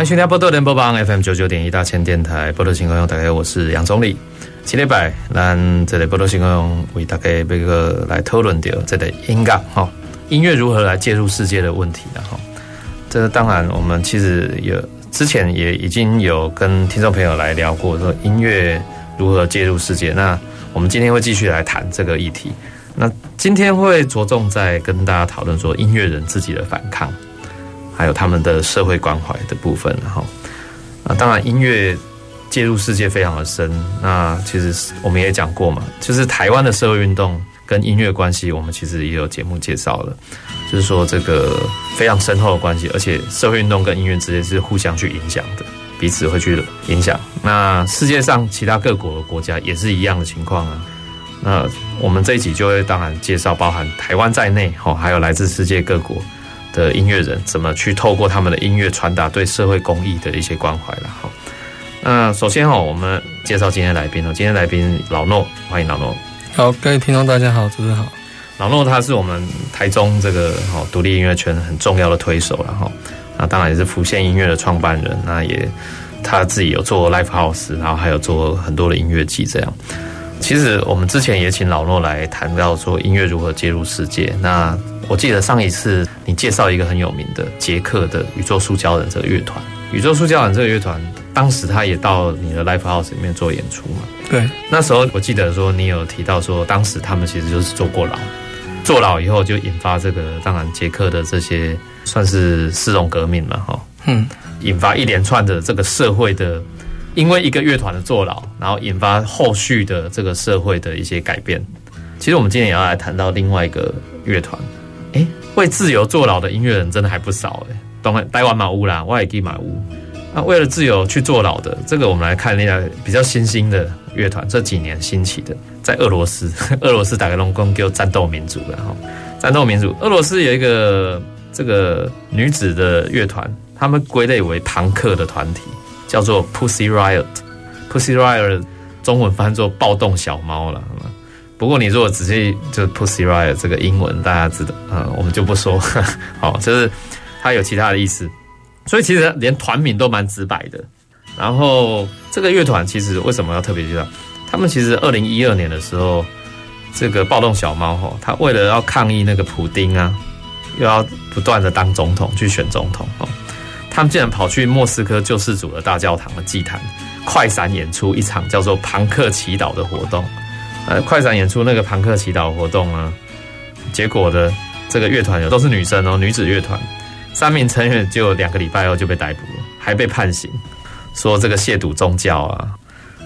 欢迎收听宝岛联播网 FM 九九点一大千电台，宝岛新故乡，大家好，我是杨总理。今礼拜，咱这里宝岛新故乡为大家要个来讨论掉这个音乐哈，音乐如何来介入世界的问题的哈。这当然，我们其实有之前也已经有跟听众朋友来聊过，说音乐如何介入世界。那我们今天会继续来谈这个议题。那今天会着重在跟大家讨论说音乐人自己的反抗。还有他们的社会关怀的部分，哈，啊，当然音乐介入世界非常的深。那其实我们也讲过嘛，就是台湾的社会运动跟音乐关系，我们其实也有节目介绍了，就是说这个非常深厚的关系，而且社会运动跟音乐之间是互相去影响的，彼此会去影响。那世界上其他各国的国家也是一样的情况啊。那我们这一集就会当然介绍包含台湾在内，哈，还有来自世界各国。的音乐人怎么去透过他们的音乐传达对社会公益的一些关怀了？哈，那首先哦，我们介绍今天来宾哦，今天来宾老诺，欢迎老诺。好，各位听众大家好，主持人好。老诺他是我们台中这个哈独立音乐圈很重要的推手了哈，那当然也是浮现音乐的创办人，那也他自己有做 live house，然后还有做很多的音乐季这样。其实我们之前也请老诺来谈到说音乐如何介入世界，那。我记得上一次你介绍一个很有名的捷克的宇宙塑胶人这个乐团，宇宙塑胶人这个乐团，当时他也到你的 live house 里面做演出嘛？对，那时候我记得说你有提到说，当时他们其实就是坐过牢，坐牢以后就引发这个，当然捷克的这些算是丝绒革命嘛，哈，嗯，引发一连串的这个社会的，因为一个乐团的坐牢，然后引发后续的这个社会的一些改变。其实我们今天也要来谈到另外一个乐团。哎，为自由坐牢的音乐人真的还不少哎，当然台湾嘛有啦，我也可以买屋。那为了自由去坐牢的，这个我们来看一下比较新兴的乐团，这几年兴起的，在俄罗斯，俄罗斯打开龙宫叫战斗民族然后战斗民族，俄罗斯有一个这个女子的乐团，他们归类为朋克的团体，叫做 Pussy Riot。Pussy Riot 中文翻作暴动小猫了。不过你如果仔细就 Pussy Riot 这个英文，大家知道，嗯，我们就不说，好，就是它有其他的意思，所以其实连团名都蛮直白的。然后这个乐团其实为什么要特别介绍？他们其实二零一二年的时候，这个暴动小猫哈，他为了要抗议那个普丁啊，又要不断的当总统去选总统哦，他们竟然跑去莫斯科救世主的大教堂的祭坛，快闪演出一场叫做庞克祈祷的活动。呃，快闪演出那个庞克祈祷活动啊，结果的这个乐团有都是女生哦，女子乐团，三名成员就两个礼拜后就被逮捕了，还被判刑，说这个亵渎宗教啊，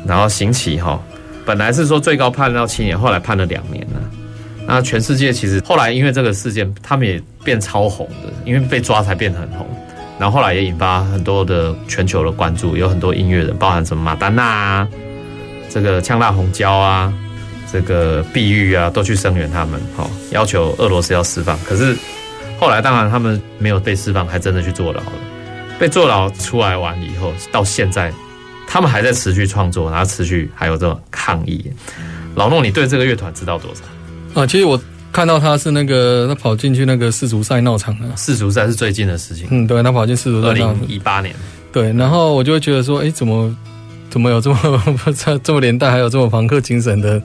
然后刑期哈，本来是说最高判到七年，后来判了两年了。那全世界其实后来因为这个事件，他们也变超红的，因为被抓才变得很红，然后后来也引发很多的全球的关注，有很多音乐人，包含什么马丹娜啊，这个呛辣红椒啊。这个碧玉啊，都去声援他们，好，要求俄罗斯要释放。可是后来当然他们没有被释放，还真的去坐牢了。被坐牢出来完以后，到现在他们还在持续创作，然后持续还有这种抗议。老诺，你对这个乐团知道多少？啊，其实我看到他是那个他跑进去那个世足赛闹场了。世足赛是最近的事情。嗯，对，他跑进世足赛，二零一八年。对，然后我就会觉得说，哎，怎么怎么有这么 这这么年代，还有这么朋克精神的？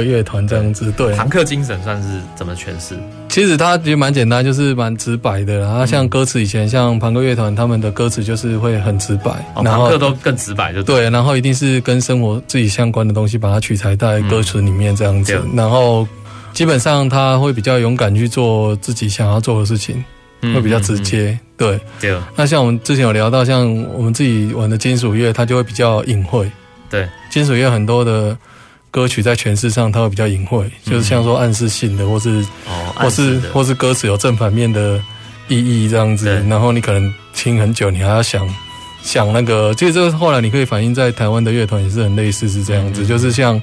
的乐团这样子，对，庞克精神算是怎么诠释？其实它也蛮简单，就是蛮直白的。然后像歌词，以前像庞克乐团，他们的歌词就是会很直白，庞、哦、克都更直白就对，对。然后一定是跟生活自己相关的东西，把它取材在歌词里面这样子。嗯、然后基本上他会比较勇敢去做自己想要做的事情，会比较直接。嗯嗯嗯对，对。那像我们之前有聊到，像我们自己玩的金属乐，它就会比较隐晦。对，金属乐很多的。歌曲在诠释上，它会比较隐晦，就是像说暗示性的，或是，哦、或是，或是歌词有正反面的意义这样子，然后你可能听很久，你还要想想那个，其实这个后来你可以反映在台湾的乐团也是很类似，是这样子，就是像。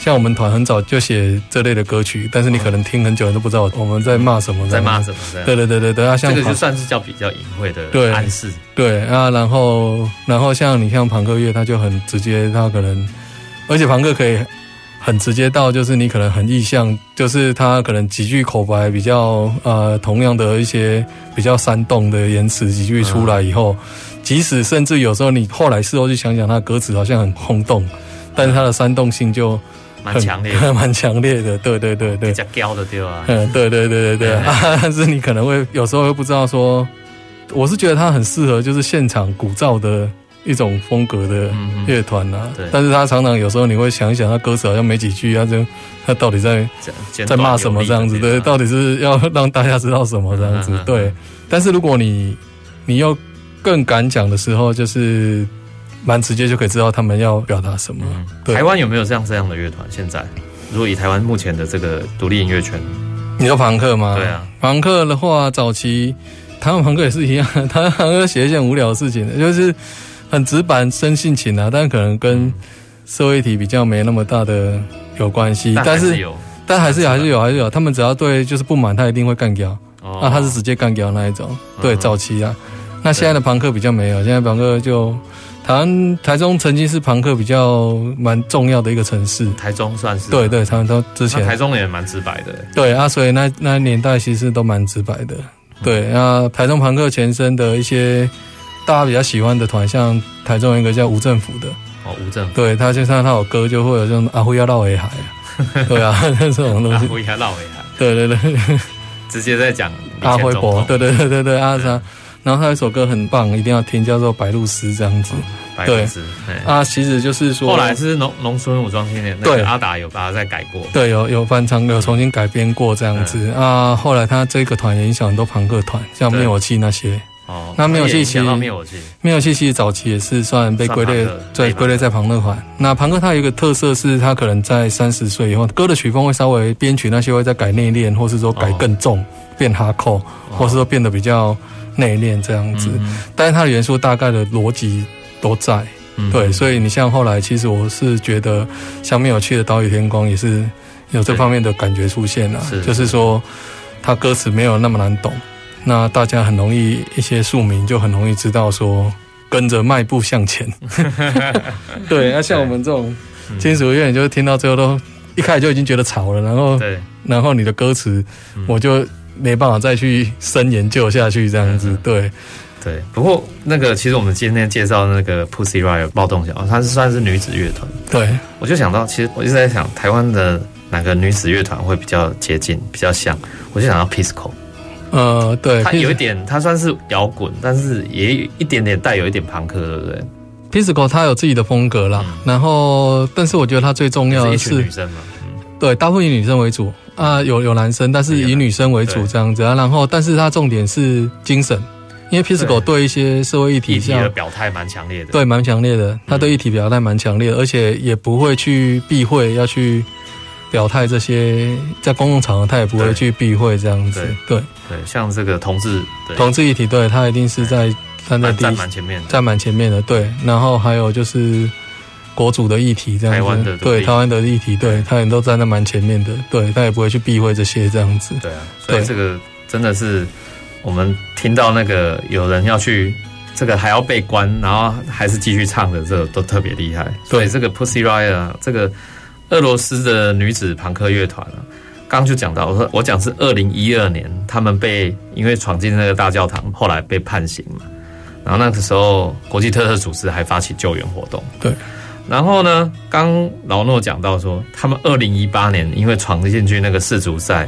像我们团很早就写这类的歌曲，但是你可能听很久都不知道我们在骂什么，在骂什么。对对对对对啊，像这个就算是叫比较隐晦的暗示。对啊，然后然后像你像庞克乐，他就很直接，他可能而且庞克可以很直接到，就是你可能很意向，就是他可能几句口白比较呃同样的一些比较煽动的言辞几句出来以后，即使甚至有时候你后来事后去想想，它的歌词好像很轰动，但是它的煽动性就。蛮强烈，蛮强烈的，对对对对，比较高的对吧？嗯，对对对对对。啊，但是你可能会有时候会不知道说，我是觉得他很适合就是现场鼓噪的一种风格的乐团呐。对。但是他常常有时候你会想一想，他歌词好像没几句，他就他到底在在骂什么这样子？对，到底是要让大家知道什么这样子？对。但是如果你你要更敢讲的时候，就是。蛮直接就可以知道他们要表达什么。嗯、台湾有没有这样这样的乐团？现在，如果以台湾目前的这个独立音乐圈，你说朋克吗？对啊，朋克的话，早期台湾朋克也是一样，台湾朋克写一件无聊的事情，就是很直白、生性情啊，但可能跟社会体比较没那么大的有关系。但是有，但还是有，还是有，还是有。他们只要对就是不满，他一定会干掉。哦，那他是直接干掉那一种。对，早期啊，那现在的朋克比较没有，现在朋克就。台湾台中曾经是朋克比较蛮重要的一个城市，台中算是对对，台中之前。台中也蛮直白的，对啊，所以那那年代其实都蛮直白的，对啊，台中朋克前身的一些大家比较喜欢的团，像台中一个叫无政府的。哦，无政府，对他就像他有歌就会有这种阿辉要绕围海，对啊，这种东西，阿辉要绕围海，对对对，直接在讲阿辉伯，对对对对对阿啥。然后他有一首歌很棒，一定要听，叫做《白鹭鸶》这样子。白鹭鸶，啊，其实就是说，后来是农农村武装青年，对，阿达有把它再改过，对，有有翻唱，有重新改编过这样子。啊。后来他这个团也影响很多朋克团，像灭火器那些。哦，那灭火器其实灭火器，灭火器其实早期也是算被归类在归类在朋克团。那朋克它有一个特色是，它可能在三十岁以后，歌的曲风会稍微编曲那些会再改内敛，或是说改更重，变哈扣，或是说变得比较。内敛这样子，嗯、但是它的元素大概的逻辑都在，嗯、对，所以你像后来，其实我是觉得像灭火器的岛屿天光也是有这方面的感觉出现了，是就是说它歌词没有那么难懂，那大家很容易一些庶民就很容易知道说跟着迈步向前，对，那像我们这种金属乐，你就听到最后都一开始就已经觉得吵了，然后对，然后你的歌词我就。没办法再去深研究下去，这样子，对，对。不过那个，其实我们今天介绍那个 Pussy Riot 暴动小号，它是算是女子乐团。对，我就想到，其实我一直在想，台湾的哪个女子乐团会比较接近，比较像？我就想到 Pisco。呃，对，它有一点，它算是摇滚，但是也有一点点带有一点朋克，对不对？Pisco 它有自己的风格啦，嗯、然后，但是我觉得它最重要的是，是女生嘛，嗯、对，大部分以女生为主。啊，有有男生，但是以女生为主这样子啊。然后，但是他重点是精神，因为 Pisco 对一些社会议题，议题的表态蛮强烈的，对，蛮强烈的。他对议题表态蛮强烈的，而且也不会去避讳要去表态这些，在公共场合他也不会去避讳这样子。对对，像这个同志，同志议题，对他一定是在站在站蛮前面，站蛮前面的。对，然后还有就是。国主的议题这样子，台湾的对台湾的议题，对他也都站在蛮前面的，对他也不会去避讳这些这样子。对啊，所以这个真的是我们听到那个有人要去这个还要被关，然后还是继续唱的，这个都特别厉害。所以这个 Pussy Riot 啊，这个俄罗斯的女子朋克乐团啊，刚刚就讲到，我说我讲是二零一二年，他们被因为闯进那个大教堂，后来被判刑嘛，然后那个时候国际特赦组织还发起救援活动，对。然后呢，刚劳诺讲到说，他们二零一八年因为闯进去那个世足赛，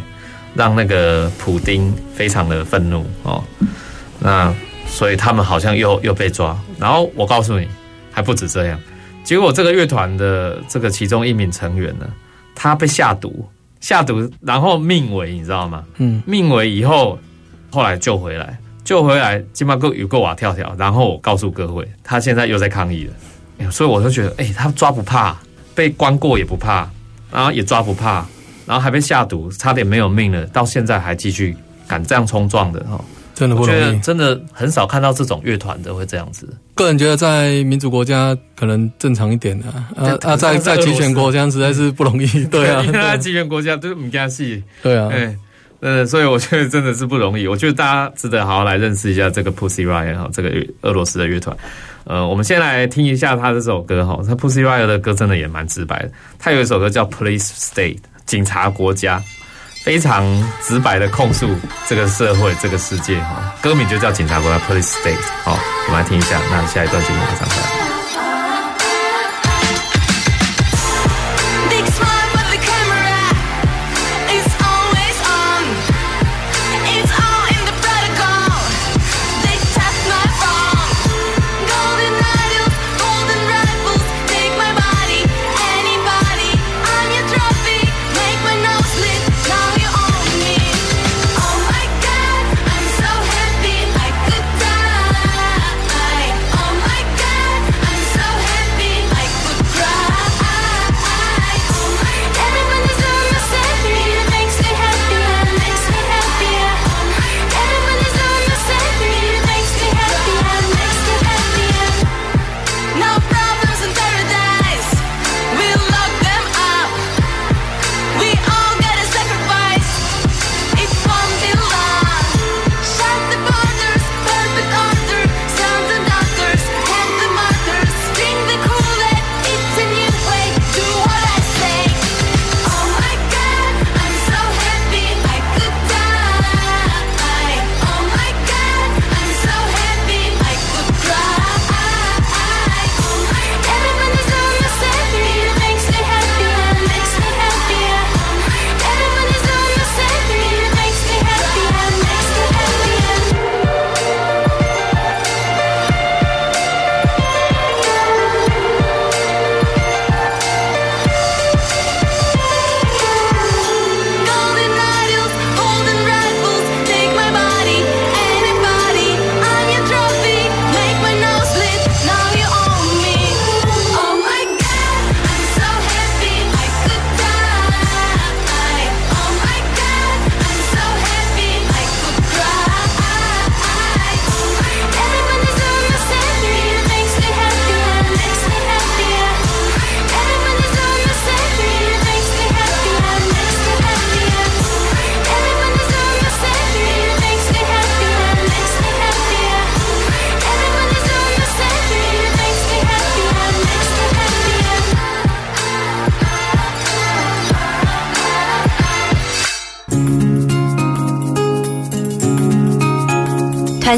让那个普丁非常的愤怒哦，那所以他们好像又又被抓。然后我告诉你，还不止这样，结果这个乐团的这个其中一名成员呢，他被下毒，下毒然后命危，你知道吗？嗯，命危以后，后来救回来，救回来，金马哥有个瓦跳跳。然后我告诉各位，他现在又在抗议了。所以我就觉得，哎、欸，他抓不怕，被关过也不怕，然后也抓不怕，然后还被下毒，差点没有命了，到现在还继续敢这样冲撞的哈，真的不容易，真的很少看到这种乐团的会这样子。个人觉得在民主国家可能正常一点啊，啊啊，在在集权国家实在是不容易，对啊，因为在极权国家都唔加戏，对啊，哎，呃，所以我觉得真的是不容易。我觉得大家值得好好来认识一下这个 Pussy Riot 哈，这个俄罗斯的乐团。呃，我们先来听一下他这首歌哈，他 Pussy Riot 的歌真的也蛮直白的。他有一首歌叫 Police State，警察国家。非常直白的控诉这个社会、这个世界，哈，歌名就叫《警察国》（Police State）。好，我们来听一下，那下一段节目马上回来。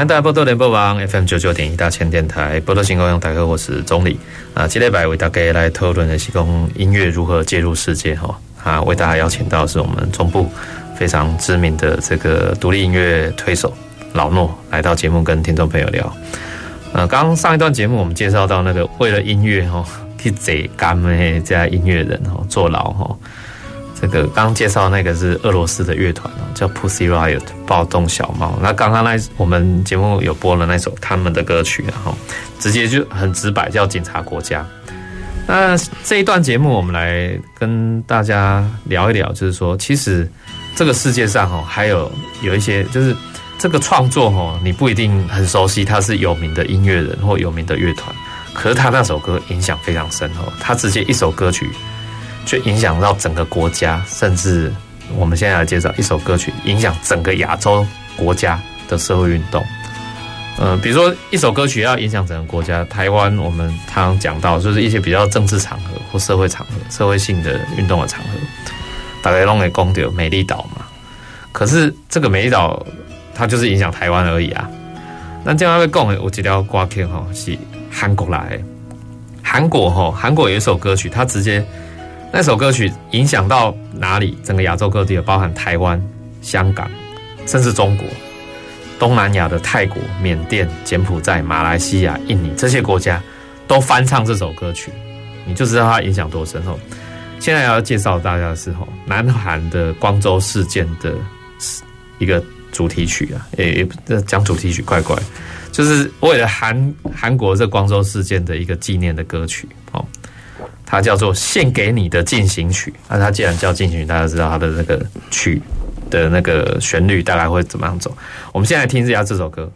欢迎大家波多联播网 FM 九九点一大千电台波多新故乡台客，我是宗澧啊。今天来为大家来讨论的是讲音乐如何介入世界哈啊，为大家邀请到是我们中部非常知名的这个独立音乐推手老诺来到节目跟听众朋友聊。呃，刚上一段节目我们介绍到那个为了音乐哈去贼干的这音乐人哈坐牢哈。这个刚介绍那个是俄罗斯的乐团哦，叫 Pussy Riot 暴动小猫。那刚刚那我们节目有播了那首他们的歌曲，然后直接就很直白叫警察国家。那这一段节目我们来跟大家聊一聊，就是说其实这个世界上哦还有有一些就是这个创作哦，你不一定很熟悉他是有名的音乐人或有名的乐团，可是他那首歌影响非常深哦，他直接一首歌曲。就影响到整个国家，甚至我们现在来介绍一首歌曲，影响整个亚洲国家的社会运动。嗯、呃，比如说一首歌曲要影响整个国家，台湾我们常常讲到，就是一些比较政治场合或社会场合、社会性的运动的场合，大概弄个公调美丽岛嘛。可是这个美丽岛，它就是影响台湾而已啊。那这样会讲的，我这条挂片哈是韩国来的，韩国哈，韩国有一首歌曲，它直接。那首歌曲影响到哪里？整个亚洲各地，包含台湾、香港、甚至中国、东南亚的泰国、缅甸、柬埔寨、马来西亚、印尼这些国家都翻唱这首歌曲，你就知道它影响多深哦。现在要介绍大家的是吼，南韩的光州事件的一个主题曲啊，也也讲主题曲怪怪，就是为了韩韩国这光州事件的一个纪念的歌曲哦，它叫做《献给你的进行曲》。那它既然叫进行曲，大家知道它的那个曲的那个旋律大概会怎么样走？我们现在听一下这首歌。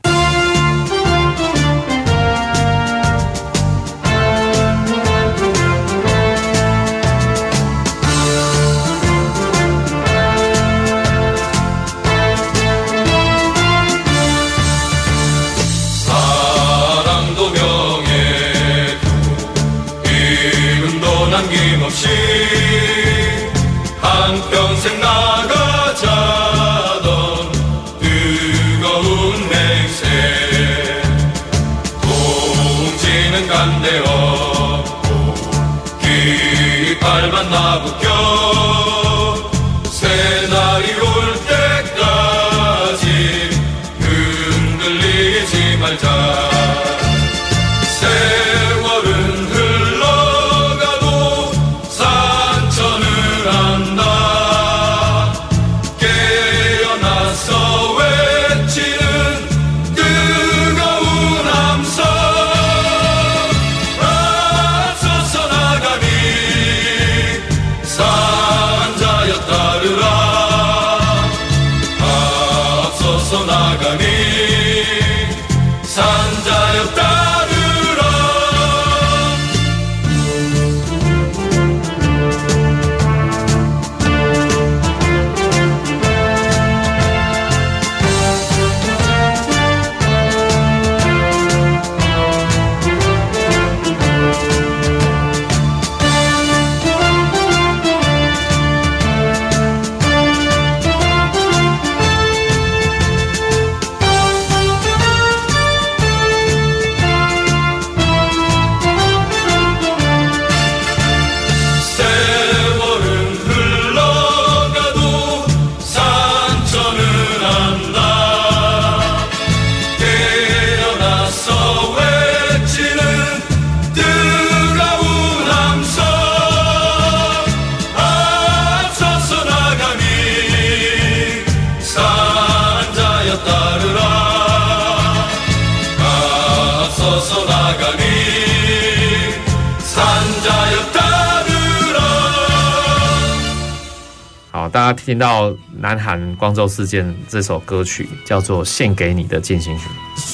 听到南韩光州事件这首歌曲叫做《献给你的进行曲》。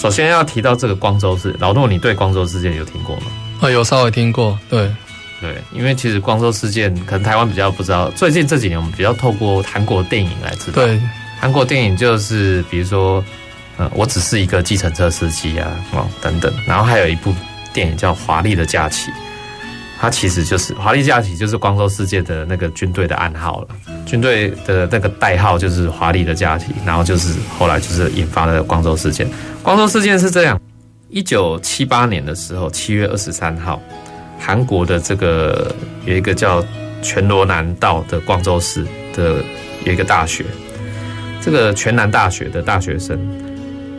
首先要提到这个光州事，老诺，你对光州事件有听过吗？啊，有稍微听过。对，对，因为其实光州事件可能台湾比较不知道，最近这几年我们比较透过韩国电影来知道。对，韩国电影就是比如说，呃，我只是一个计程车司机啊，哦等等。然后还有一部电影叫《华丽的假期》，它其实就是《华丽假期》，就是光州事件的那个军队的暗号了。军队的那个代号就是华丽的假期，然后就是后来就是引发了光州事件。光州事件是这样：一九七八年的时候，七月二十三号，韩国的这个有一个叫全罗南道的光州市的有一个大学，这个全南大学的大学生，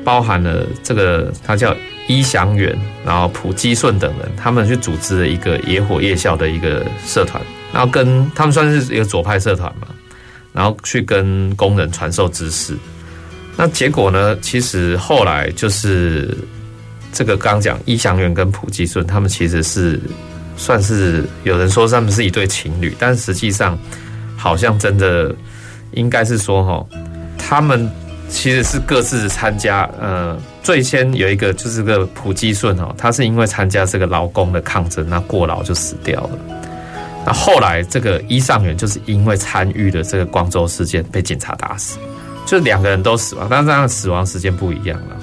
包含了这个他叫伊祥元，然后朴基顺等人，他们去组织了一个野火夜校的一个社团，然后跟他们算是一个左派社团嘛。然后去跟工人传授知识，那结果呢？其实后来就是这个刚讲易祥元跟朴基顺，他们其实是算是有人说他们是一对情侣，但实际上好像真的应该是说哈，他们其实是各自参加。呃，最先有一个就是个朴基顺哦，他是因为参加这个劳工的抗争，那过劳就死掉了。那后来，这个伊尚元就是因为参与了这个光州事件被警察打死，就两个人都死亡，但是他的死亡时间不一样了。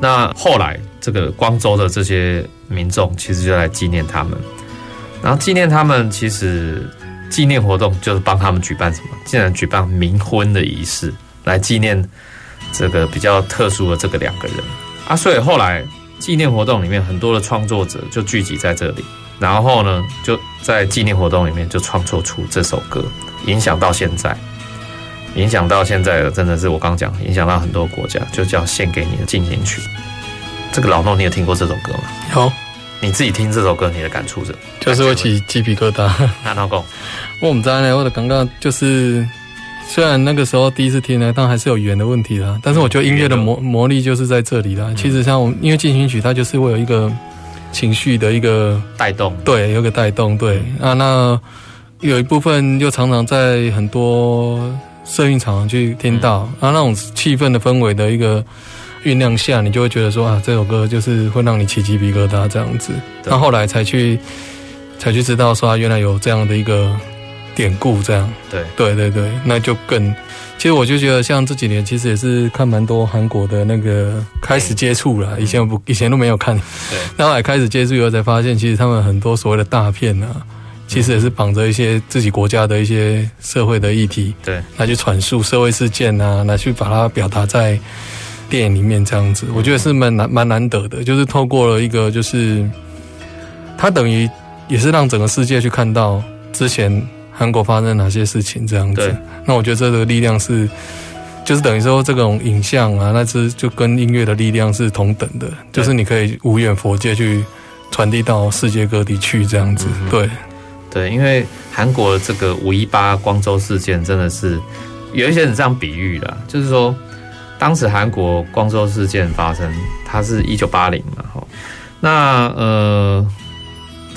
那后来，这个光州的这些民众其实就来纪念他们，然后纪念他们，其实纪念活动就是帮他们举办什么？竟然举办冥婚的仪式来纪念这个比较特殊的这个两个人啊。所以后来纪念活动里面很多的创作者就聚集在这里。然后呢，就在纪念活动里面就创作出这首歌，影响到现在。影响到现在的，真的是我刚讲，影响到很多国家，就叫献给你的进行曲。这个老诺，你有听过这首歌吗？有。你自己听这首歌，你的感触是？就是会起鸡皮疙瘩。那老公，我们在呢，我的刚刚就是，虽然那个时候第一次听呢，但还是有语言的问题啦。但是我觉得音乐的魔魔力就是在这里啦。嗯、其实像我们因为进行曲，它就是会有一个情绪的一个带动，对，有个带动，对啊。那有一部分又常常在很多社运场去听到，嗯、啊，那种气氛的氛围的一个。酝酿下，你就会觉得说啊，这首歌就是会让你起鸡皮疙瘩这样子。那后来才去，才去知道说，原来有这样的一个典故，这样。对对对对，那就更。其实我就觉得，像这几年，其实也是看蛮多韩国的那个开始接触了。以前不，以前都没有看。对。然后来开始接触以后，才发现其实他们很多所谓的大片啊，其实也是绑着一些自己国家的一些社会的议题，对，拿去阐述社会事件啊，拿去把它表达在。电影里面这样子，我觉得是蛮难蛮难得的，就是透过了一个，就是它等于也是让整个世界去看到之前韩国发生哪些事情这样子。那我觉得这个力量是，就是等于说这种影像啊，那是就跟音乐的力量是同等的，就是你可以无远佛界去传递到世界各地去这样子。对，对，因为韩国这个五一八光州事件真的是有一些人这样比喻的，就是说。当时韩国光州事件发生，它是一九八零嘛，哈，那呃，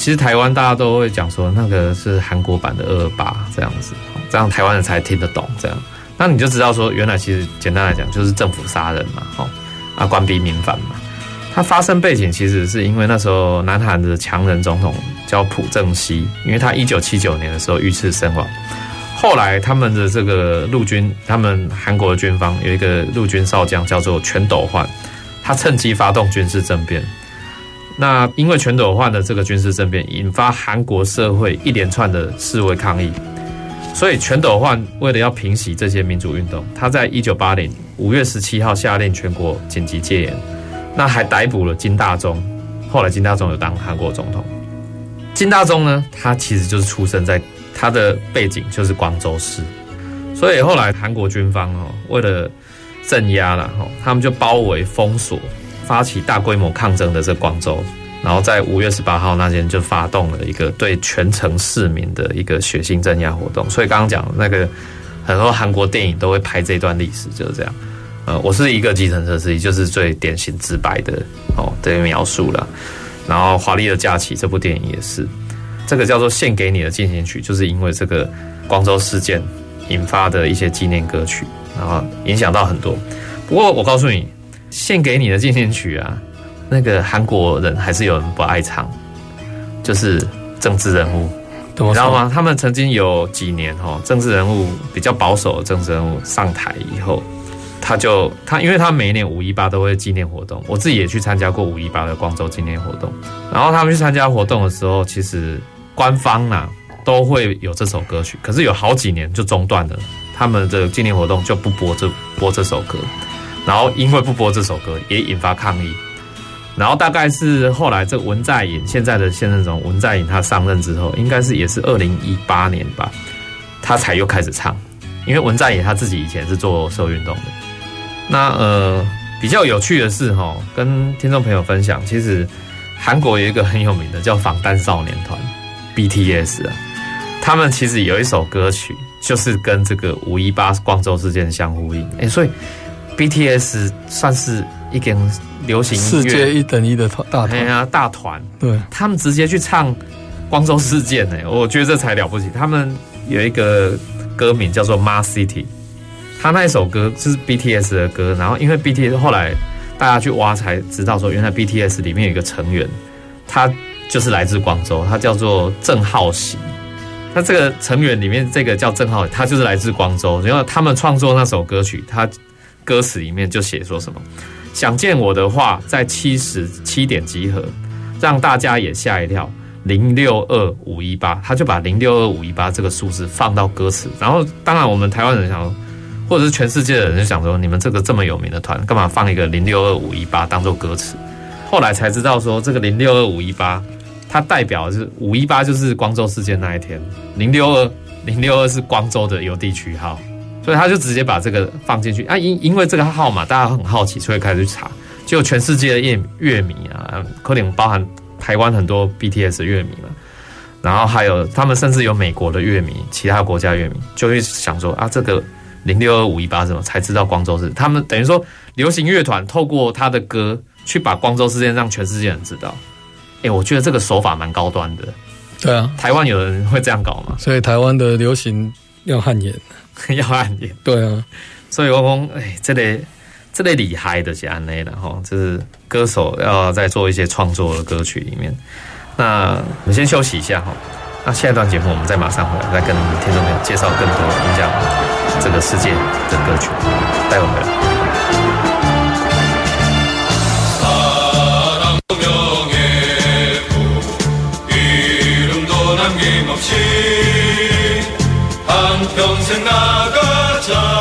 其实台湾大家都会讲说，那个是韩国版的二二八这样子，这样台湾人才听得懂这样，那你就知道说，原来其实简单来讲就是政府杀人嘛，吼，啊官逼民反嘛，它发生背景其实是因为那时候南韩的强人总统叫朴正熙，因为他一九七九年的时候遇刺身亡。后来，他们的这个陆军，他们韩国的军方有一个陆军少将叫做全斗焕，他趁机发动军事政变。那因为全斗焕的这个军事政变，引发韩国社会一连串的示威抗议。所以，全斗焕为了要平息这些民主运动，他在一九八零五月十七号下令全国紧急戒严，那还逮捕了金大中。后来，金大中有当韩国总统。金大中呢，他其实就是出生在。他的背景就是光州市，所以后来韩国军方哦，为了镇压了哈，他们就包围封锁，发起大规模抗争的这广州，然后在五月十八号那天就发动了一个对全城市民的一个血腥镇压活动。所以刚刚讲那个很多韩国电影都会拍这段历史，就是这样。呃，我是一个计程车司机，就是最典型直白的哦这个描述了。然后《华丽的假期》这部电影也是。这个叫做献给你的进行曲，就是因为这个广州事件引发的一些纪念歌曲，然后影响到很多。不过我告诉你，献给你的进行曲啊，那个韩国人还是有人不爱唱，就是政治人物，你知道吗？他们曾经有几年哈，政治人物比较保守的政治人物上台以后，他就他，因为他每一年五一八都会纪念活动，我自己也去参加过五一八的光州纪念活动，然后他们去参加活动的时候，其实。官方呢、啊、都会有这首歌曲，可是有好几年就中断了，他们的纪念活动就不播这播这首歌，然后因为不播这首歌也引发抗议，然后大概是后来这文在寅现在的现任总文在寅他上任之后，应该是也是二零一八年吧，他才又开始唱，因为文在寅他自己以前是做社会运动的，那呃比较有趣的是哈，跟听众朋友分享，其实韩国有一个很有名的叫防弹少年团。BTS 啊，他们其实有一首歌曲，就是跟这个五一八光州事件相呼应。哎，所以 BTS 算是一个流行音乐世界一等一的团大团啊，大团。对，他们直接去唱光州事件呢，我觉得这才了不起。他们有一个歌名叫做《Mars City》，他那一首歌就是 BTS 的歌。然后因为 BTS 后来大家去挖才知道说，原来 BTS 里面有一个成员，他。就是来自广州，他叫做郑浩喜。那这个成员里面，这个叫郑浩，他就是来自广州。然后他们创作那首歌曲，他歌词里面就写说什么：想见我的话，在七十七点集合，让大家也吓一跳。零六二五一八，他就把零六二五一八这个数字放到歌词。然后，当然我们台湾人想，或者是全世界的人就想说，你们这个这么有名的团，干嘛放一个零六二五一八当做歌词？后来才知道说，这个零六二五一八。它代表是五一八，就是光州事件那一天。零六二零六二是光州的邮递区号，所以他就直接把这个放进去。啊，因因为这个号码大家很好奇，所以开始去查，就全世界的乐乐迷啊，可能包含台湾很多 BTS 乐迷嘛，然后还有他们甚至有美国的乐迷，其他国家乐迷就会想说啊，这个零六二五一八什么？才知道光州是他们等于说流行乐团透过他的歌去把光州事件让全世界人知道，哎，我觉得这个手法蛮高端的。对啊，台湾有人会这样搞吗？所以台湾的流行要汗颜，要汗颜。对啊，所以我讲，哎，这类这类厉害的是安内的哈，就是歌手要在做一些创作的歌曲里面。那我们先休息一下哈，那下一段节目我们再马上回来，再跟听众朋友介绍更多影响这个世界的歌曲，待会回来。传承咱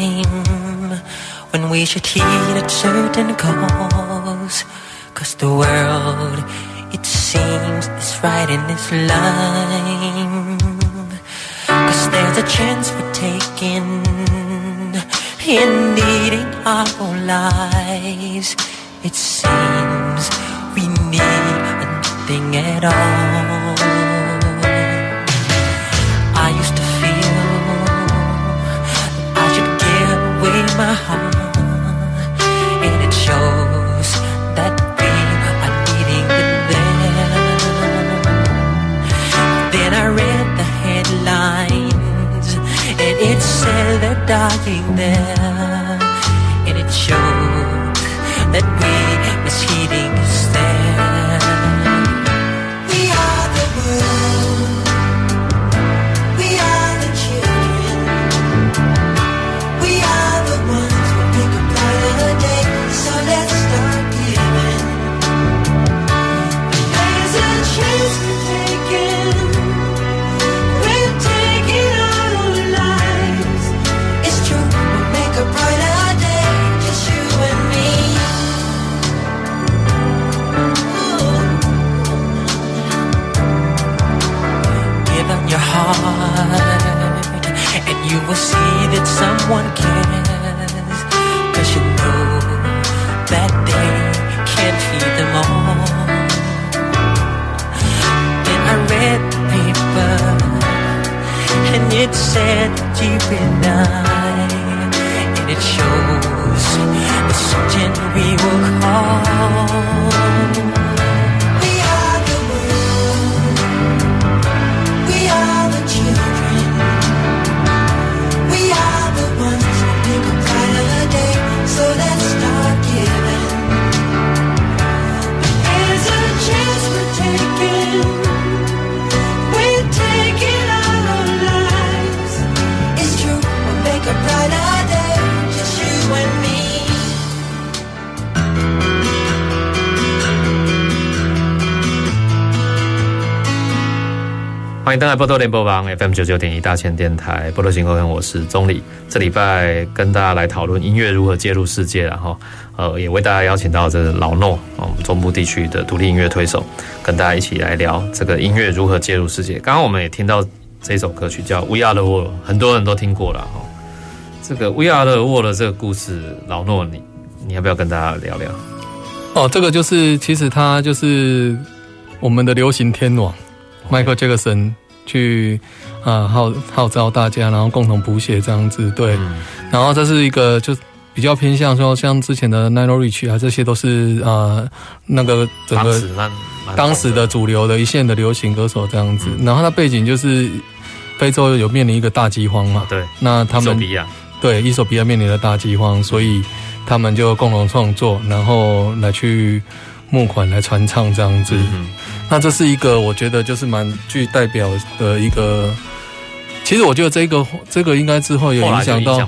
Time when we should heed a certain cause. Cause the world, it seems, is right in this line. Cause there's a chance we're taking in needing our own lives. It seems we need nothing at all. My heart And it shows that we are needing it there. Then I read the headlines And it said they're dying there And it shows that we will see that someone cares. Cause you know that they can't feed them all. Then I read the paper, and it said deep in night, and it shows the something we will call. 欢迎登来波多联播网 FM 九九点一大千电台波多情况，我是宗理。这礼拜跟大家来讨论音乐如何介入世界，然后呃，也为大家邀请到这个老诺，我们中部地区的独立音乐推手，跟大家一起来聊这个音乐如何介入世界。刚刚我们也听到这首歌曲叫《We Are the World》，很多人都听过了哈。这个《We Are the World》的这个故事，老诺你你要不要跟大家聊聊？哦，这个就是其实他就是我们的流行天王。迈克·杰克逊去啊号号召大家，然后共同谱写这样子，对。嗯、然后这是一个就比较偏向说，像之前的 Lionel Richie 啊，这些都是啊那个整个当时的主流的一线的流行歌手这样子。嗯、然后它背景就是非洲有面临一个大饥荒嘛，对。那他们比亚对伊索比亚面临了大饥荒，所以他们就共同创作，然后来去募款来传唱这样子。嗯那这是一个我觉得就是蛮具代表的一个，其实我觉得这个这个应该之后有影响到，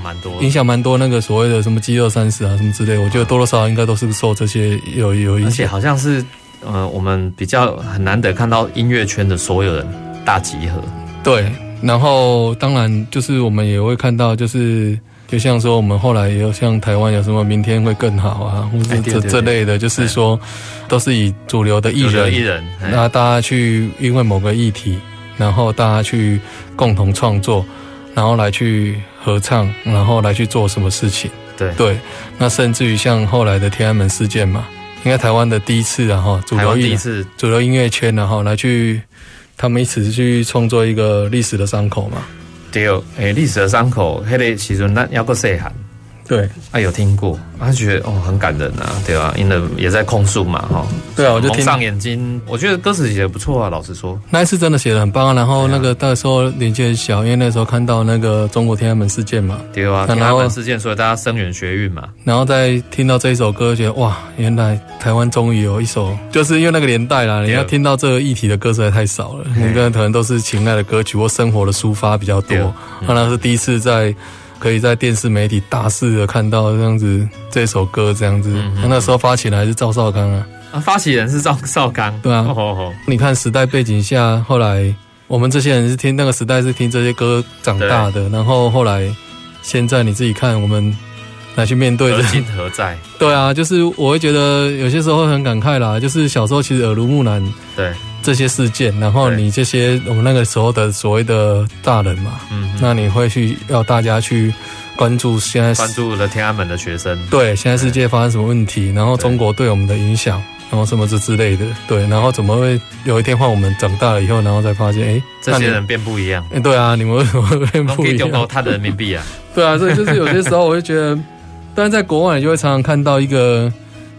影响蛮多那个所谓的什么饥饿三十啊什么之类，我觉得多多少少应该都是受这些有有影响。而且好像是呃，我们比较很难得看到音乐圈的所有人大集合。对，然后当然就是我们也会看到就是。就像说，我们后来也有像台湾有什么明天会更好啊，或者这这类的，就是说，都是以主流的艺人，艺人，那大家去因为某个议题，然后大家去共同创作，然后来去合唱，然后来去做什么事情？对对，那甚至于像后来的天安门事件嘛，应该台湾的第一次，然后主流第一次主流音乐圈，然后来去他们一起去创作一个历史的伤口嘛。对，诶，历史的伤口，迄个时阵咱要搁细汉，对，啊有听过，他觉得哦很感人啊，对吧？因为也在控诉嘛，哈，对啊，我就蒙上眼睛，我觉得歌词写得不错啊，老实说，那一次真的写得很棒啊。然后那个那时候年纪很小，因为那时候看到那个中国天安门事件嘛，对啊，天安门事件，所以大家声援学运嘛。然后再听到这一首歌，觉得哇，原来台湾终于有一首，就是因为那个年代啦，你要听到这个议题的歌实在太少了，每个人可能都是情爱的歌曲或生活的抒发比较多，可能是第一次在。可以在电视媒体大肆的看到这样子这首歌这样子，那时候发起来是赵少康啊，啊，发起人是赵少康，对啊，哦哦、你看时代背景下，后来我们这些人是听那个时代是听这些歌长大的，然后后来现在你自己看我们来去面对的，何今何在？对啊，就是我会觉得有些时候会很感慨啦。就是小时候其实耳濡目染，对这些事件，然后你这些我们那个时候的所谓的大人嘛，嗯，那你会去要大家去关注现在关注了天安门的学生，对现在世界发生什么问题，然后中国对我们的影响。然后什么之之类的，对，然后怎么会有一天换我们长大了以后，然后再发现，哎，这些人变不一样。哎，对啊，你们为什么会变不一样？用到他的人民币啊？对啊，所以就是有些时候，我就觉得，但是在国外，你就会常常看到一个。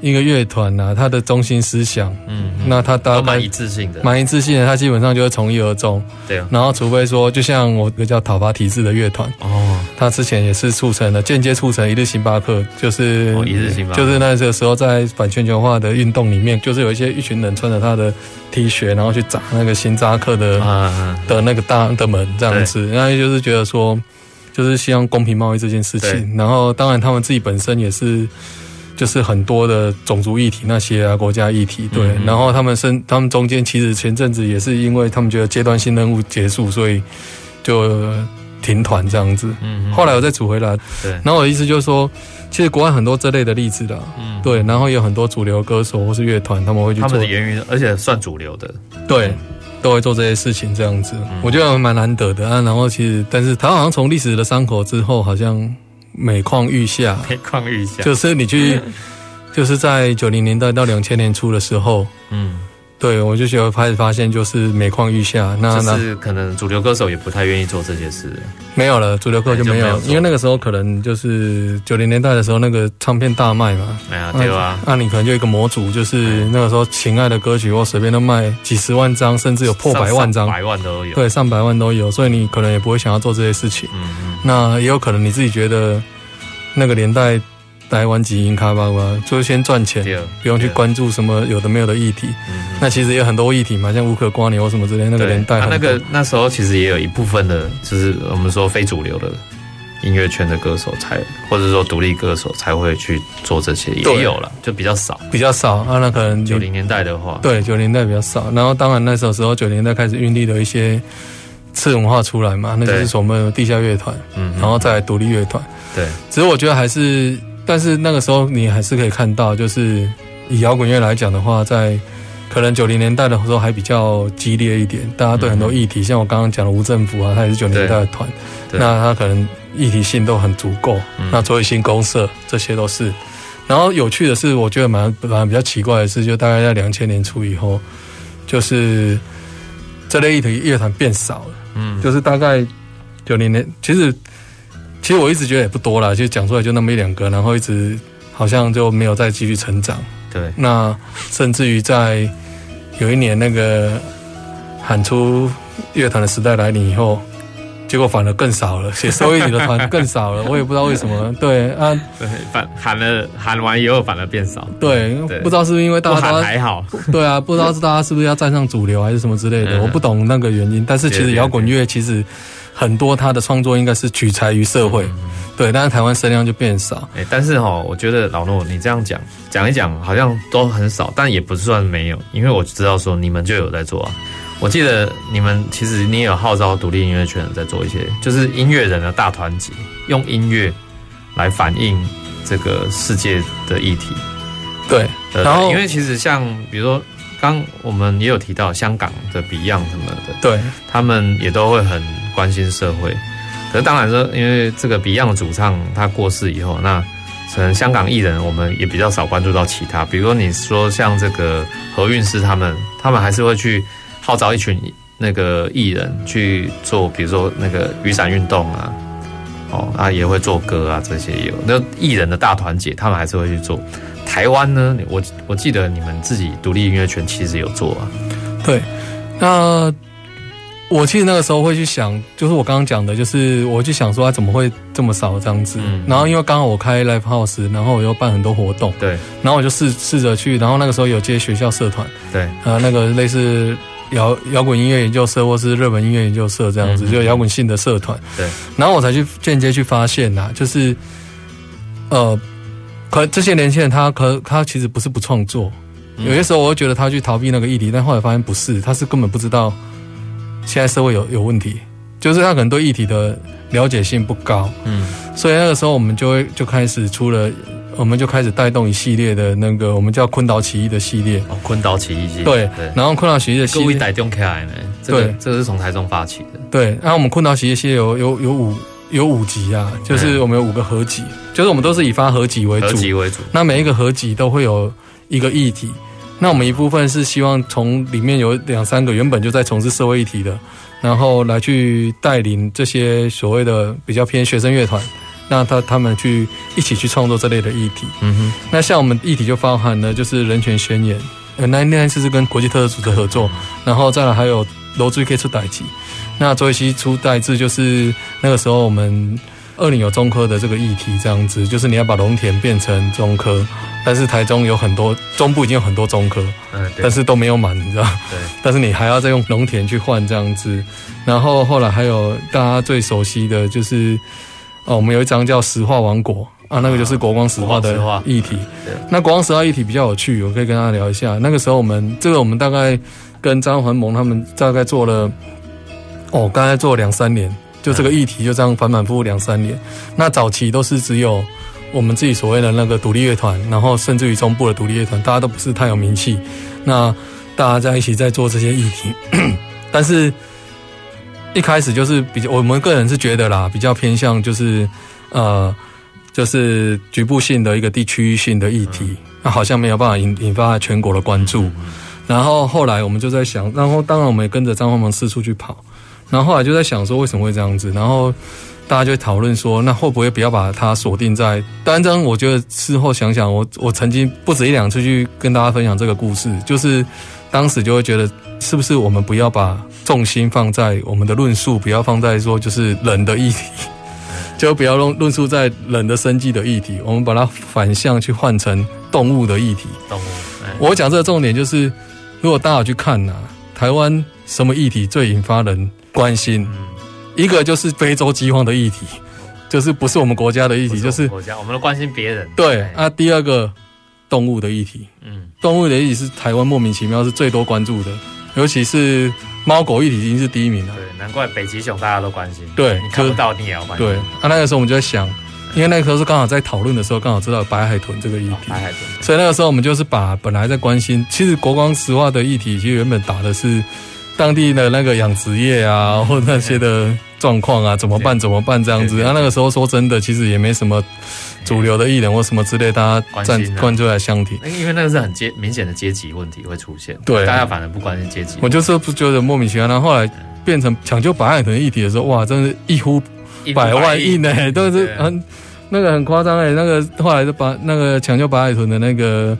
一个乐团呐，它的中心思想，嗯，那它大概蛮一致性的，蛮一致性的，它基本上就是从一而终，对啊。然后除非说，就像我一个叫讨伐体制的乐团，哦，他之前也是促成了，间接促成一日星巴克，就是、哦、一日星巴克，就是那个时候在反全球化的运动里面，就是有一些一群人穿着他的 T 恤，然后去砸那个星巴克的、啊、的那个大的门这样子，然后就是觉得说，就是希望公平贸易这件事情，然后当然他们自己本身也是。就是很多的种族议题那些啊，国家议题对，嗯嗯，然后他们身他们中间其实前阵子也是因为他们觉得阶段性任务结束，所以就停团这样子。嗯，嗯，后来我再组回来。对，然后我的意思就是说，其实国外很多这类的例子的，嗯，对，然后有很多主流歌手或是乐团，他们会去做他们的言语，而且算主流的，对，都会做这些事情这样子，嗯、我觉得蛮难得的啊。然后其实，但是他好像从历史的伤口之后，好像。每况愈下，每况愈下，就是你去，就是在九零年代到两千年初的时候，嗯，对，我就觉得开始发现，就是每况愈下。那那是可能主流歌手也不太愿意做这些事，没有了，主流歌手就没有，没有，因为那个时候可能就是九零年代的时候，那个唱片大卖嘛，哎呀，对啊，那你可能就一个模组，就是那个时候情爱的歌曲，我随便都卖几十万张，甚至有破百万张，百万都有，对，上百万都有，所以你可能也不会想要做这些事情，嗯嗯。那也有可能你自己觉得那个年代台湾基因卡巴吧，就先赚钱，不用去关注什么有的没有的议题。那其实也有很多议题嘛，像无壳蜗牛什么之类。那个年代，那个那时候其实也有一部分的，就是我们说非主流的音乐圈的歌手才，或者说独立歌手才会去做这些，也有了，就比较少，比较少啊。那可能九零年代的话，对，九零年代比较少。然后当然那时候时候九零年代开始运力的一些。次文化出来嘛，那就是我们地下乐团，嗯，然后再来独立乐团，对。只是我觉得还是，但是那个时候你还是可以看到，就是以摇滚乐来讲的话，在可能九零年代的时候还比较激烈一点，大家对很多议题，嗯、像我刚刚讲的无政府啊，他也是九零年代的团，那他可能议题性都很足够。那作为新公社，这些都是。然后有趣的是，我觉得蛮蛮比较奇怪的是，就大概在两千年初以后，就是这类议题乐团变少了。嗯，就是大概九零年，其实其实我一直觉得也不多啦，就讲出来就那么一两个，然后一直好像就没有再继续成长。对，那甚至于在有一年那个喊出乐团的时代来临以后，结果反而更少了，写收益的团更少了，我也不知道为什么。对啊，对，反喊了喊完以后反而变少。对，对不知道是不是因为大家还好。对啊，不知道是大家是不是要站上主流还是什么之类的，我不懂那个原因。但是其实摇滚乐其实很多他的创作应该是取材于社会，对，但是台湾声量就变少。哎，但是哈，我觉得老诺你这样讲讲一讲，好像都很少，但也不算没有，因为我知道说你们就有在做啊。我记得你们其实你也有号召独立音乐圈在做一些，就是音乐人的大团结，用音乐来反映这个世界的议题。对，然后因为其实像比如说，刚我们也有提到香港的 Beyond 什么的，对，他们也都会很关心社会。可是当然说，因为这个 Beyond 主唱他过世以后，那可能香港艺人我们也比较少关注到其他。比如说你说像这个何韵诗他们，他们还是会去。号召一群那个艺人去做，比如说那个雨伞运动啊，哦啊也会做歌啊，这些有那艺人的大团结，他们还是会去做。台湾呢，我我记得你们自己独立音乐圈其实有做啊。对，那我其实那个时候会去想，就是我刚刚讲的，就是我去想说，他怎么会这么少这样子？嗯、然后因为刚好我开 live house，然后我又办很多活动，对，然后我就试试着去，然后那个时候有接学校社团，对，呃，那个类似。摇摇滚音乐研究社或是热门音乐研究社这样子，嗯、就摇滚性的社团。对，然后我才去间接去发现呐、啊，就是，呃，可这些年轻人他可他其实不是不创作，嗯、有些时候我会觉得他去逃避那个议题，但后来发现不是，他是根本不知道现在社会有有问题，就是他可能对议题的了解性不高，嗯，所以那个时候我们就会就开始出了，我们就开始带动一系列的那个我们叫昆岛起义的系列，哦，昆岛起义系列，对，对，然后昆岛起义的系列。带动起来呢，对，这个是从台中发起的，对，然后我们昆岛起义系列有有有五有五集啊，就是我们有五个合集，就是我们都是以发合集为主，合集为主，那每一个合集都会有一个议题。那我们一部分是希望从里面有两三个原本就在从事社会议题的，然后来去带领这些所谓的比较偏学生乐团，那他他们去一起去创作这类的议题。嗯哼。那像我们议题就包含了就是人权宣言，呃，那那次是跟国际特赦组织合作，然后再来还有罗追可以出代志，那周期出代志就是那个时候我们。二林有中科的这个议题，这样子就是你要把农田变成中科，但是台中有很多中部已经有很多中科，嗯，但是都没有满，你知道？对。但是你还要再用农田去换这样子，然后后来还有大家最熟悉的就是，哦，我们有一张叫石化王国啊，那个就是国光石化的议题。对。那国光石化议题比较有趣，我可以跟大家聊一下。那个时候我们这个我们大概跟张环萌他们大概做了，哦，刚才做了两三年。就这个议题就这样反反复复两三年，那早期都是只有我们自己所谓的那个独立乐团，然后甚至于中部的独立乐团，大家都不是太有名气，那大家在一起在做这些议题，但是一开始就是比较，我们个人是觉得啦，比较偏向就是呃，就是局部性的一个地区性的议题，那好像没有办法引引发全国的关注，然后后来我们就在想，然后当然我们也跟着张华萌四处去跑。然后后来就在想说为什么会这样子，然后大家就会讨论说，那会不会不要把它锁定在单张？我觉得事后想想，我我曾经不止一两次去跟大家分享这个故事，就是当时就会觉得，是不是我们不要把重心放在我们的论述，不要放在说就是人的议题，就不要论论述在人的生计的议题，我们把它反向去换成动物的议题。动物，我讲这个重点就是，如果大家去看呐、啊，台湾什么议题最引发人关心，一个就是非洲饥荒的议题，就是不是我们国家的议题，就是国家，我们都关心别人。对啊，第二个动物的议题，嗯，动物的议题是台湾莫名其妙是最多关注的，尤其是猫狗议题已经是第一名了。对，难怪北极熊大家都关心。对，你看不到你也要关心。对，啊，那个时候我们就在想，因为那个时候是刚好在讨论的时候，刚好知道白海豚这个议题，白海豚。所以那个时候我们就是把本来在关心，其实国光石化的议题，其实原本打的是。当地的那个养殖业啊，或那些的状况啊，怎么办？怎么办？这样子。然后那个时候说真的，其实也没什么主流的艺人或什么之类，大家站关注在相挺。因为那个是很阶明显的阶级问题会出现，对，大家反而不关心阶级。我就是不觉得莫名其妙。然后后来变成抢救白海豚议题的时候，哇，真是一呼百万应呢，都是很那个很夸张哎。那个后来就把那个抢救白海豚的那个。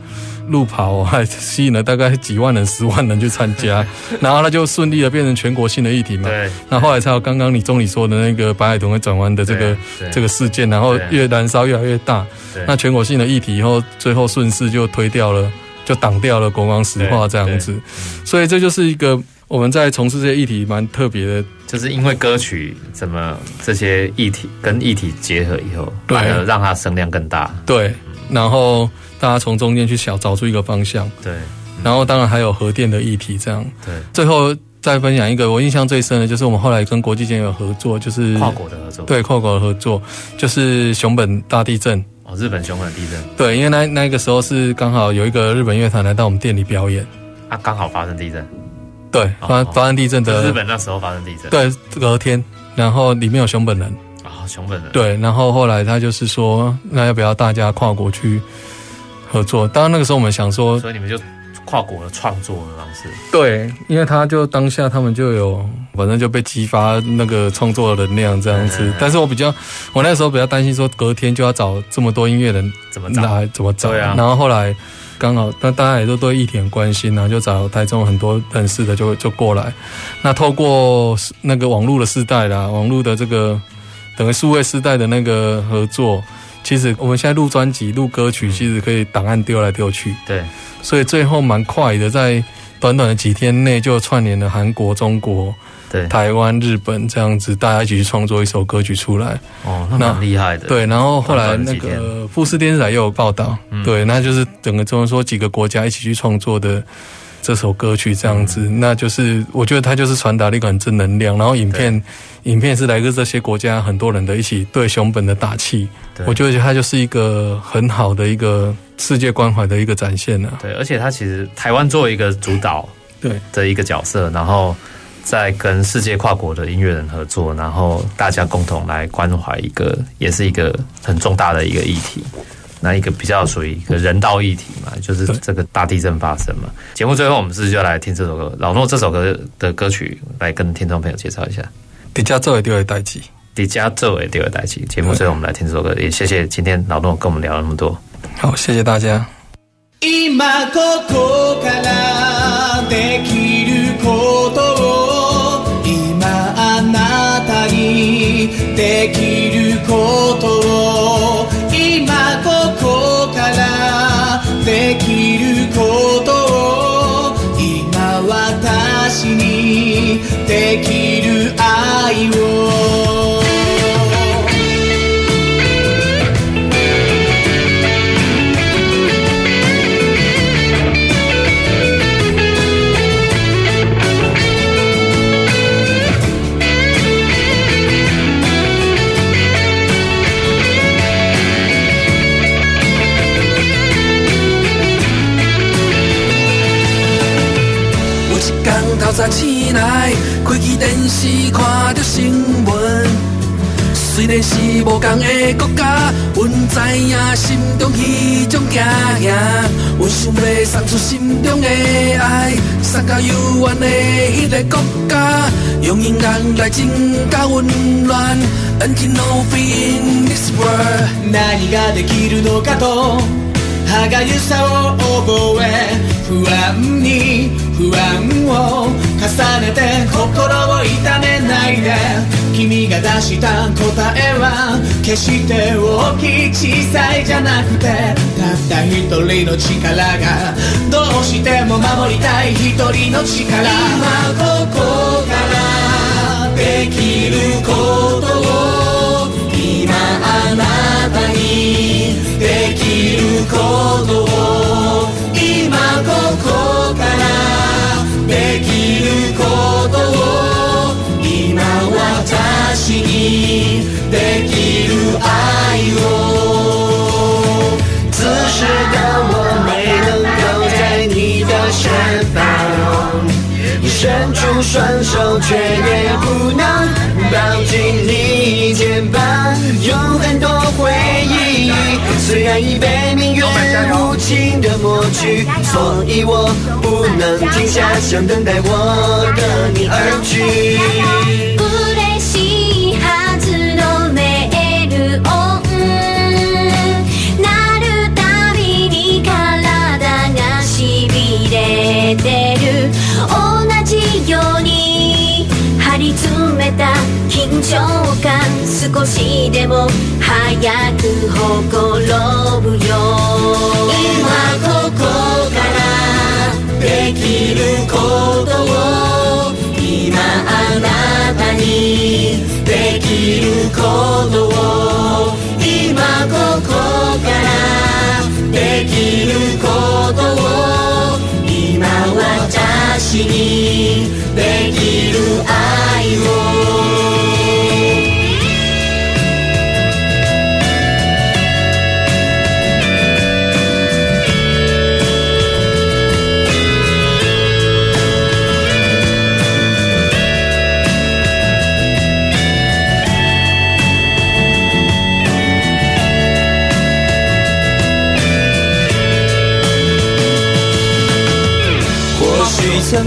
路跑还吸引了大概几万人、十万人去参加，然后他就顺利的变成全国性的议题嘛。对。那后，后来才有刚刚你钟理说的那个白海豚会转弯的这个这个事件，然后越燃烧越来越大。那全国性的议题以后，最后顺势就推掉了，就挡掉了国光石化这样子。所以这就是一个我们在从事这些议题蛮特别的，就是因为歌曲怎么这些议题跟议题结合以后，反而让它声量更大。对，然后。大家从中间去想找出一个方向，对，然后当然还有核电的议题，这样，对，最后再分享一个我印象最深的就是我们后来跟国际间有合作，就是跨国的合作，对，跨国的合作就是熊本大地震。哦，日本熊本地震，对，因为那那个时候是刚好有一个日本乐团来到我们店里表演，啊，刚好发生地震，对，发发生地震的日本那时候发生地震，对，隔天，然后里面有熊本人。啊，熊本人，对，然后后来他就是说，那要不要大家跨国去？合作，当然那个时候我们想说，所以你们就跨国的创作的方式。对，因为他就当下他们就有，反正就被激发那个创作的能量这样子。但是我比较，我那时候比较担心说，隔天就要找这么多音乐人怎么找？怎么找？对啊。然后后来刚好，那大家也都对议题很关心，然后就找台中很多认识的就就过来。那透过那个网络的时代啦，网络的这个等于数位时代的那个合作。其实我们现在录专辑、录歌曲，其实可以档案丢来丢去。对，所以最后蛮快的，在短短的几天内就串联了韩国、中国、对台湾、日本这样子，大家一起去创作一首歌曲出来。哦，那蛮厉害的。对，然后后来那个富士电视台又有报道，嗯、对，那就是整个中文说几个国家一起去创作的这首歌曲这样子，那就是我觉得它就是传达了一个很正能量。然后影片，影片是来自这些国家很多人的一起对熊本的打气。我觉得它就是一个很好的一个世界关怀的一个展现呢。对，而且它其实台湾作为一个主导对的一个角色，然后在跟世界跨国的音乐人合作，然后大家共同来关怀一个，也是一个很重大的一个议题。那一个比较属于一个人道议题嘛，就是这个大地震发生嘛。节目最后我们是不是就来听这首歌？老诺这首歌的歌曲，来跟听众朋友介绍一下。迪迦做的第二代机，迪迦做的第二代机。节目最后我们来听这首歌，也谢谢今天老诺跟我们聊了那么多。好，谢谢大家。で早起来，开机电视看着新闻。虽然是无同的国家，阮知影心中迄种惊吓。阮想要送出心中的爱，送到遥远的迄个国家，用音乐来增加温暖。Until no fear in this world，何ができるのかと 歯がゆさを覚え不安に不安を重ねて心を痛めないで君が出した答えは决して大きい小さいじゃなくてたった一人の力がどうしても守りたい一人の力今ここからできること双手却也不能抱紧你肩膀有很多回忆虽然已被命运无情的抹去，所以我不能停下，想等待我的你而去。紧张感少しでも早くほころぶよ。今ここからできることを。今あなたにできることを。今ここからできることを今私にできる爱を。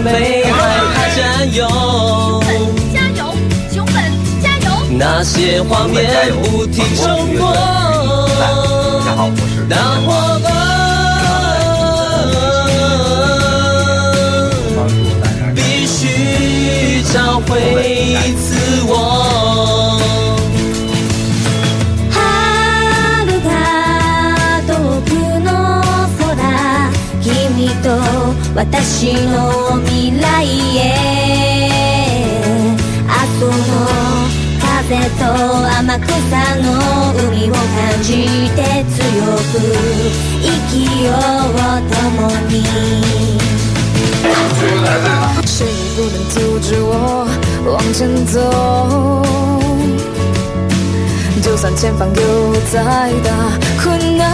曾被害怕占有，熊本加油，熊本加油！那些画面不停重播。大家好，我是大伙伴，必须找回私の未来へ。阿苏の风と天草の海を感じて强く生きよう共に。谁也不能阻止我往前走，就算前方有再大困难，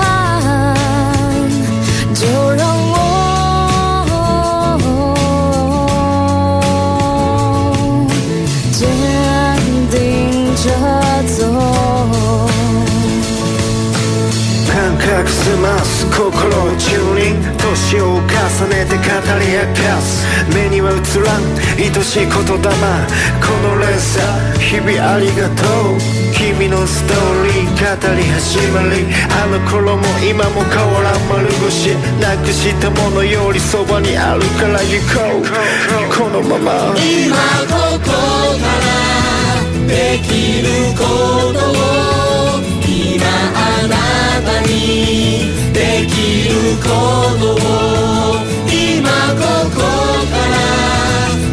ん爱しい言霊この连锁日々ありがとう。君のストーリー语り始まりあの顷も今も変わらん丸腰。なくしたものよりそばにあるから行こう。このまま今ここからできることを今あなたにできることを今ここから。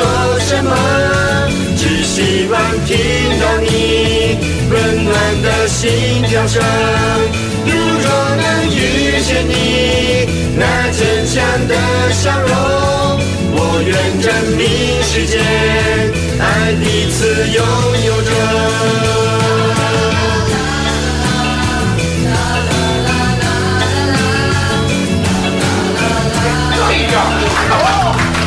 够去做什么只希望听到你温暖的心跳声如若能遇见你那坚强的笑容我愿证明世界爱彼此拥有着。唖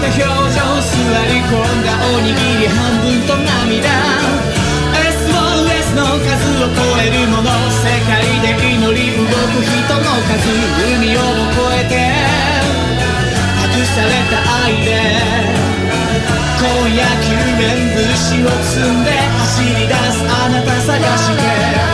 た表情座り込んだおにぎり半分と涙。SOS の数を超えるもの世界で祈り动く人の数海を越えて。托された爱で。今夜救援物资を积んで走り出すあなた探して